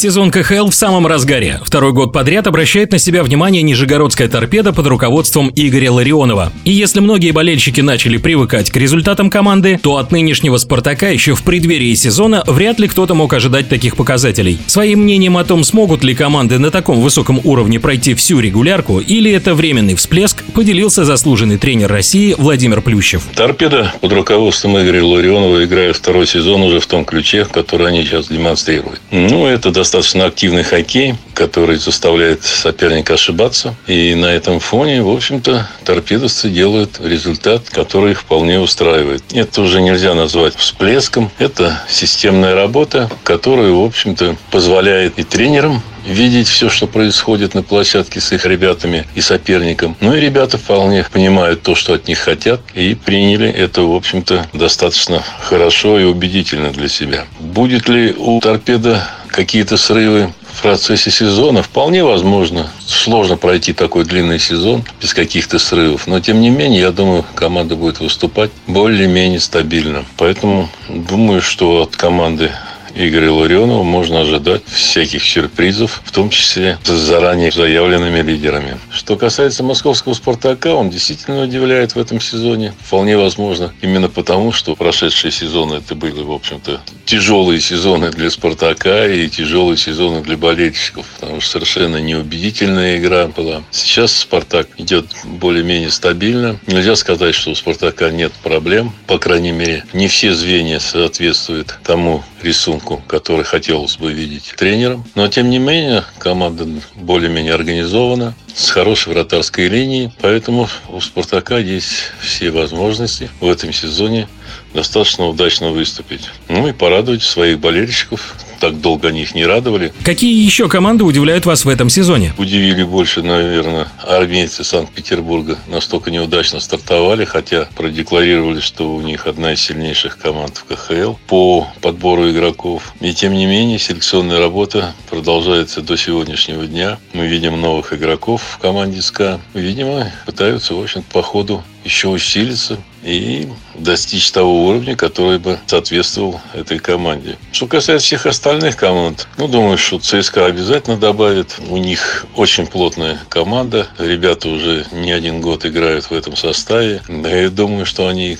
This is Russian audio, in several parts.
Сезон КХЛ в самом разгаре. Второй год подряд обращает на себя внимание Нижегородская торпеда под руководством Игоря Ларионова. И если многие болельщики начали привыкать к результатам команды, то от нынешнего «Спартака» еще в преддверии сезона вряд ли кто-то мог ожидать таких показателей. Своим мнением о том, смогут ли команды на таком высоком уровне пройти всю регулярку или это временный всплеск, поделился заслуженный тренер России Владимир Плющев. Торпеда под руководством Игоря Ларионова играет второй сезон уже в том ключе, который они сейчас демонстрируют. Ну, это достаточно активный хоккей, который заставляет соперника ошибаться. И на этом фоне, в общем-то, торпедовцы делают результат, который их вполне устраивает. Это уже нельзя назвать всплеском. Это системная работа, которая, в общем-то, позволяет и тренерам видеть все, что происходит на площадке с их ребятами и соперником. Ну и ребята вполне понимают то, что от них хотят, и приняли это, в общем-то, достаточно хорошо и убедительно для себя. Будет ли у торпеда какие-то срывы в процессе сезона вполне возможно. Сложно пройти такой длинный сезон без каких-то срывов. Но, тем не менее, я думаю, команда будет выступать более-менее стабильно. Поэтому думаю, что от команды Игоря Ларионова можно ожидать всяких сюрпризов, в том числе с заранее заявленными лидерами. Что касается московского «Спартака», он действительно удивляет в этом сезоне. Вполне возможно, именно потому, что прошедшие сезоны это были, в общем-то, тяжелые сезоны для «Спартака» и тяжелые сезоны для болельщиков, потому что совершенно неубедительная игра была. Сейчас «Спартак» идет более-менее стабильно. Нельзя сказать, что у «Спартака» нет проблем. По крайней мере, не все звенья соответствуют тому рисунку, который хотелось бы видеть тренером. Но, тем не менее, команда более-менее организована, с хорошей вратарской линией. Поэтому у «Спартака» есть все возможности в этом сезоне достаточно удачно выступить. Ну и порадовать своих болельщиков. Так долго они их не радовали. Какие еще команды удивляют вас в этом сезоне? Удивили больше, наверное, армейцы Санкт-Петербурга. Настолько неудачно стартовали, хотя продекларировали, что у них одна из сильнейших команд в КХЛ по подбору игроков. И тем не менее, селекционная работа продолжается до сегодняшнего дня. Мы видим новых игроков в команде СКА. Видимо, пытаются, в общем по ходу еще усилиться и достичь того уровня, который бы соответствовал этой команде. Что касается всех остальных команд, ну, думаю, что ЦСКА обязательно добавит. У них очень плотная команда. Ребята уже не один год играют в этом составе. Да я думаю, что они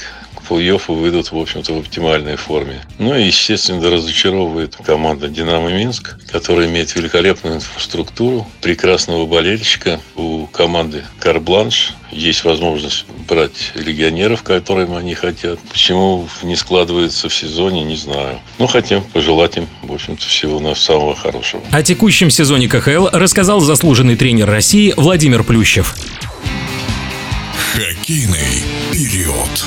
плей-оффу выйдут, в общем-то, в оптимальной форме. Ну и, естественно, разочаровывает команда «Динамо Минск», которая имеет великолепную инфраструктуру, прекрасного болельщика. У команды «Карбланш» есть возможность брать легионеров, которым они хотят. Почему не складывается в сезоне, не знаю. Ну, хотим пожелать им, в общем-то, всего на самого хорошего. О текущем сезоне КХЛ рассказал заслуженный тренер России Владимир Плющев. Хоккейный период.